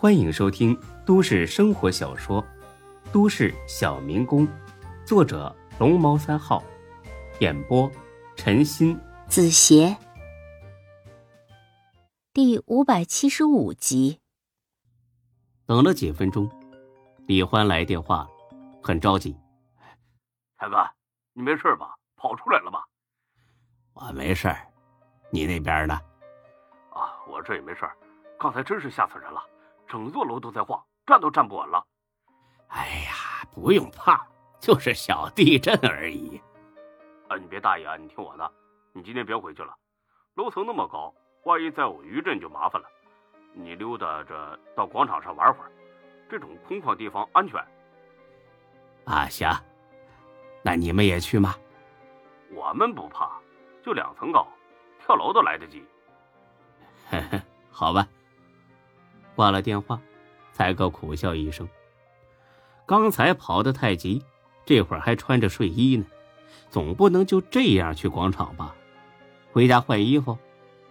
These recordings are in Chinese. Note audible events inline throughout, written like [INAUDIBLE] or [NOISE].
欢迎收听都市生活小说《都市小民工》，作者龙猫三号，演播陈鑫、子邪，第五百七十五集。等了几分钟，李欢来电话，很着急：“才哥，你没事吧？跑出来了吧？”“我没事你那边呢？”“啊，我这也没事刚才真是吓死人了。”整座楼都在晃，站都站不稳了。哎呀，不用怕，就是小地震而已。啊，你别大意啊，你听我的，你今天别回去了，楼层那么高，万一再有余震就麻烦了。你溜达着到广场上玩会儿，这种空旷地方安全。啊，行，那你们也去吗？我们不怕，就两层高，跳楼都来得及。呵呵，好吧。挂了电话，才哥苦笑一声。刚才跑得太急，这会儿还穿着睡衣呢，总不能就这样去广场吧？回家换衣服？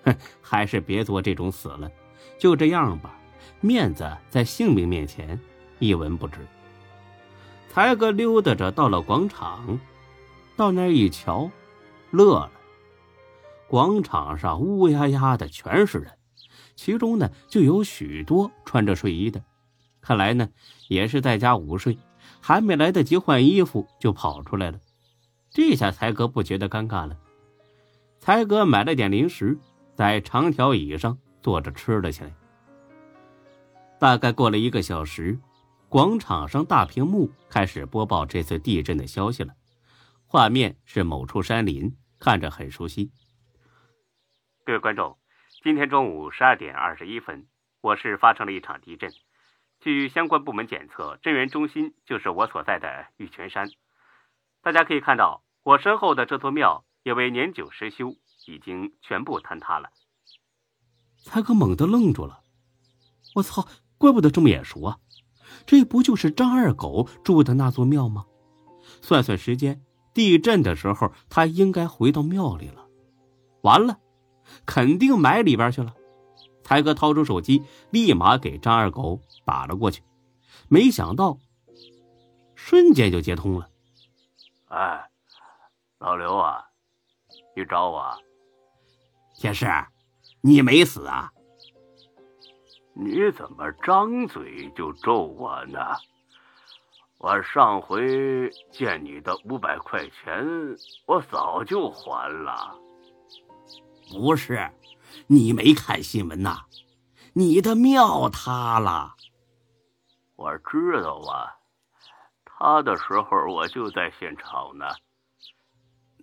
哼，还是别做这种死了。就这样吧，面子在性命面前一文不值。才哥溜达着到了广场，到那儿一瞧，乐了。广场上乌压压的，全是人。其中呢，就有许多穿着睡衣的，看来呢，也是在家午睡，还没来得及换衣服就跑出来了。这下才哥不觉得尴尬了。才哥买了点零食，在长条椅上坐着吃了起来。大概过了一个小时，广场上大屏幕开始播报这次地震的消息了，画面是某处山林，看着很熟悉。各位观众。今天中午十二点二十一分，我市发生了一场地震。据相关部门检测，震源中心就是我所在的玉泉山。大家可以看到，我身后的这座庙因为年久失修，已经全部坍塌了。才哥猛地愣住了，我操！怪不得这么眼熟啊，这不就是张二狗住的那座庙吗？算算时间，地震的时候他应该回到庙里了。完了！肯定埋里边去了。才哥掏出手机，立马给张二狗打了过去，没想到瞬间就接通了。哎，老刘啊，你找我？铁士，你没死啊？你怎么张嘴就咒我呢？我上回借你的五百块钱，我早就还了。不是，你没看新闻呐？你的庙塌了。我知道啊，塌的时候我就在现场呢。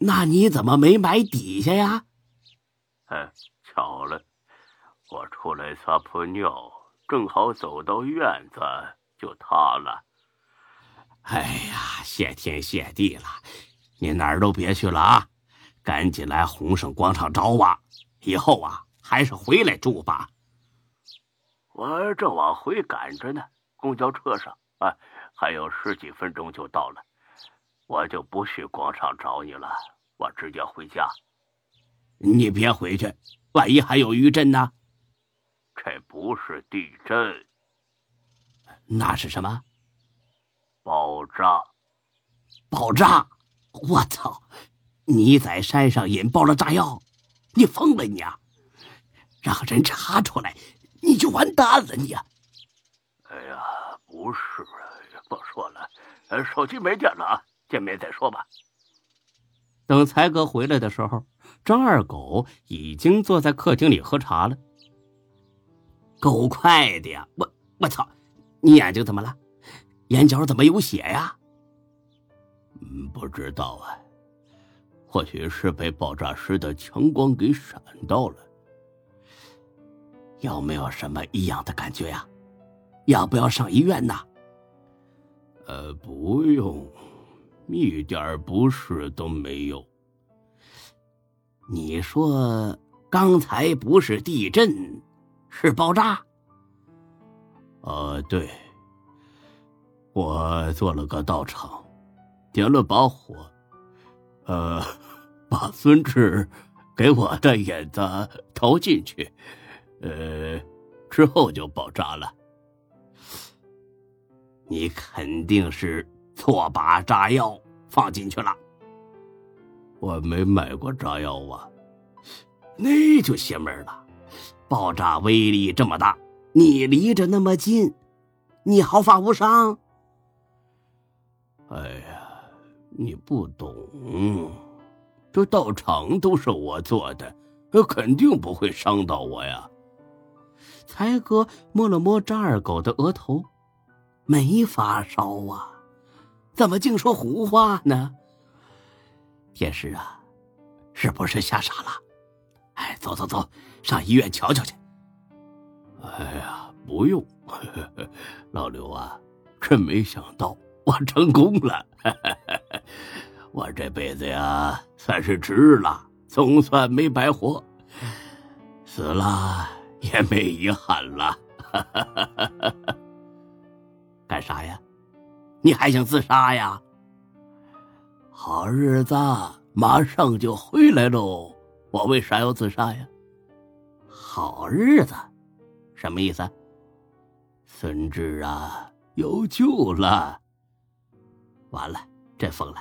那你怎么没埋底下呀？哎，巧了，我出来撒泼尿，正好走到院子就塌了。哎呀，谢天谢地了！你哪儿都别去了啊！赶紧来红盛广场找我，以后啊还是回来住吧。我正往回赶着呢，公交车上啊，还有十几分钟就到了，我就不去广场找你了，我直接回家。你别回去，万一还有余震呢？这不是地震，那是什么？爆炸！爆炸！我操！你在山上引爆了炸药，你疯了你啊！让人查出来，你就完蛋了你啊！哎呀，不是，不说了，手机没电了啊，见面再说吧。等才哥回来的时候，张二狗已经坐在客厅里喝茶了。够快的呀！我我操，你眼睛怎么了？眼角怎么有血呀？嗯，不知道啊。或许是被爆炸时的强光给闪到了。有没有什么异样的感觉呀？要不要上医院呢？呃，不用，一点不适都没有。你说刚才不是地震，是爆炸？啊，对。我做了个道场，点了把火。呃，[LAUGHS] 把孙志给我的引子投进去，呃，之后就爆炸了。你肯定是错把炸药放进去了。我没买过炸药啊，那就邪门了。爆炸威力这么大，你离着那么近，你毫发无伤。哎呀，你不懂，这道场都是我做的，肯定不会伤到我呀。才哥摸了摸张二狗的额头，没发烧啊，怎么净说胡话呢？天师啊，是不是吓傻了？哎，走走走，上医院瞧瞧去。哎呀，不用，[LAUGHS] 老刘啊，真没想到我成功了，我这辈子呀算是值了，总算没白活，死了。也没遗憾了，干啥呀？你还想自杀呀？好日子马上就回来喽，我为啥要自杀呀？好日子，什么意思？孙志啊，有救了！完了，真疯了！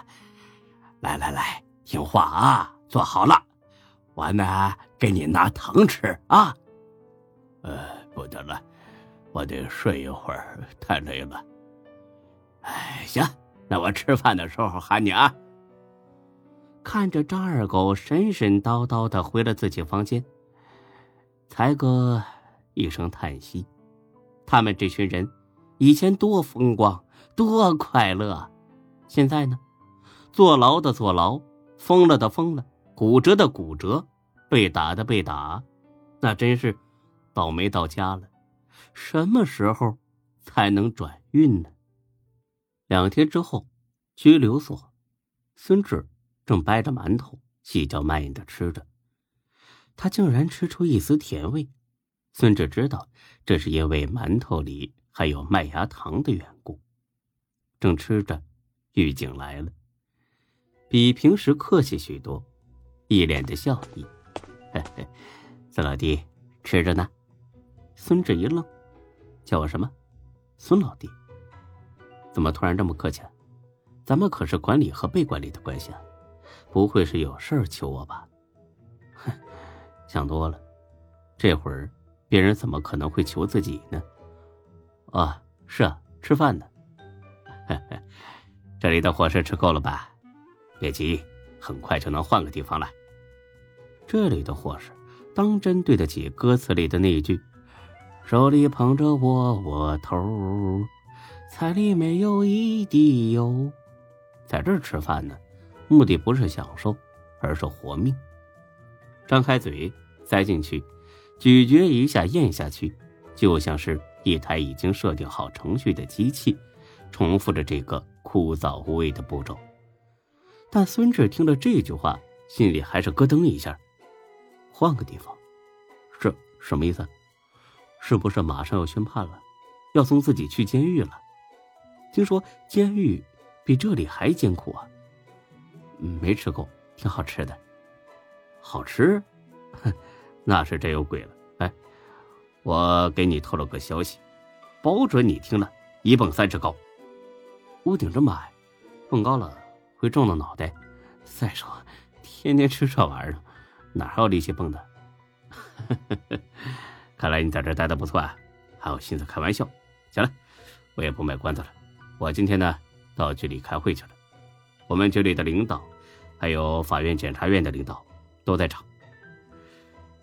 来来来，听话啊，坐好了，我呢给你拿糖吃啊。呃，不得了，我得睡一会儿，太累了。哎，行，那我吃饭的时候喊你啊。看着张二狗神神叨叨的回了自己房间，才哥一声叹息：他们这群人以前多风光，多快乐，现在呢，坐牢的坐牢，疯了的疯了，骨折的骨折，被打的被打，那真是。倒霉到家了，什么时候才能转运呢？两天之后，拘留所，孙志正掰着馒头，细嚼慢咽的吃着，他竟然吃出一丝甜味。孙志知道，这是因为馒头里还有麦芽糖的缘故。正吃着，狱警来了，比平时客气许多，一脸的笑意：“嘿嘿，孙老弟，吃着呢。”孙志一愣，叫我什么？孙老弟？怎么突然这么客气？咱们可是管理和被管理的关系啊！不会是有事儿求我吧？哼，[LAUGHS] 想多了。这会儿别人怎么可能会求自己呢？啊，是啊，吃饭呢。嘿 [LAUGHS] 嘿这里的伙食吃够了吧？别急，很快就能换个地方了。这里的伙食当真对得起歌词里的那一句？手里捧着窝窝头，菜里没有一滴油。在这儿吃饭呢，目的不是享受，而是活命。张开嘴，塞进去，咀嚼一下，咽下去，就像是一台已经设定好程序的机器，重复着这个枯燥无味的步骤。但孙志听了这句话，心里还是咯噔一下。换个地方，这什么意思？是不是马上要宣判了，要送自己去监狱了？听说监狱比这里还艰苦啊！没吃够，挺好吃的。好吃？哼那是真有鬼了！哎，我给你透露个消息，保准你听了一蹦三尺高。屋顶这么矮，蹦高了会撞到脑袋。再说，天天吃这玩意儿，哪还有力气蹦的？[LAUGHS] 看来你在这待的不错啊，还有心思开玩笑。行了，我也不卖关子了。我今天呢到局里开会去了，我们局里的领导，还有法院、检察院的领导都在场。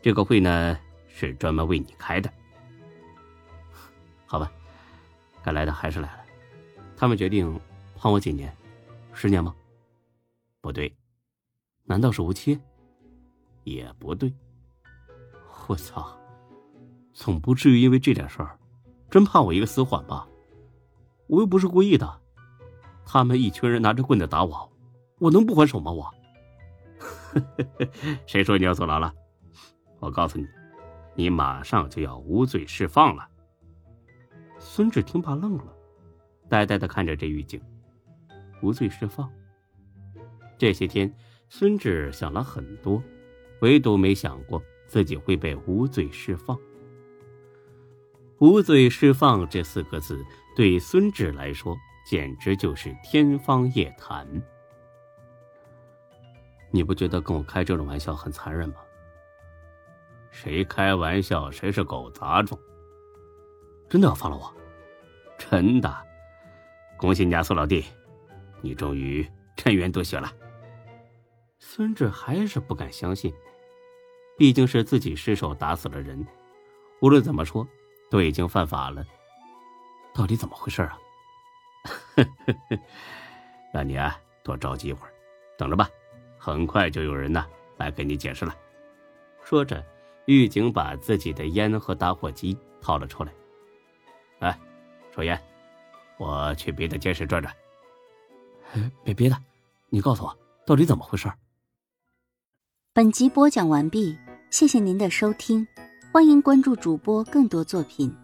这个会呢是专门为你开的。[LAUGHS] 好吧，该来的还是来了。他们决定判我几年？十年吗？不对，难道是无期？也不对。我操！总不至于因为这点事儿，真判我一个死缓吧？我又不是故意的，他们一群人拿着棍子打我，我能不还手吗？我，[LAUGHS] 谁说你要坐牢了？我告诉你，你马上就要无罪释放了。孙志听罢愣了，呆呆的看着这狱警。无罪释放。这些天，孙志想了很多，唯独没想过自己会被无罪释放。无罪释放这四个字对孙志来说简直就是天方夜谭。你不觉得跟我开这种玩笑很残忍吗？谁开玩笑谁是狗杂种。真的要放了我？真的。恭喜你啊，苏老弟，你终于沉冤得雪了。孙志还是不敢相信，毕竟是自己失手打死了人，无论怎么说都已经犯法了。到底怎么回事啊？[LAUGHS] 让你啊多着急一会儿，等着吧。很快就有人呢来给你解释了。说着，狱警把自己的烟和打火机掏了出来。来，抽烟，我去别的监室转转。[LAUGHS] 别别的，你告诉我到底怎么回事。本集播讲完毕，谢谢您的收听，欢迎关注主播更多作品。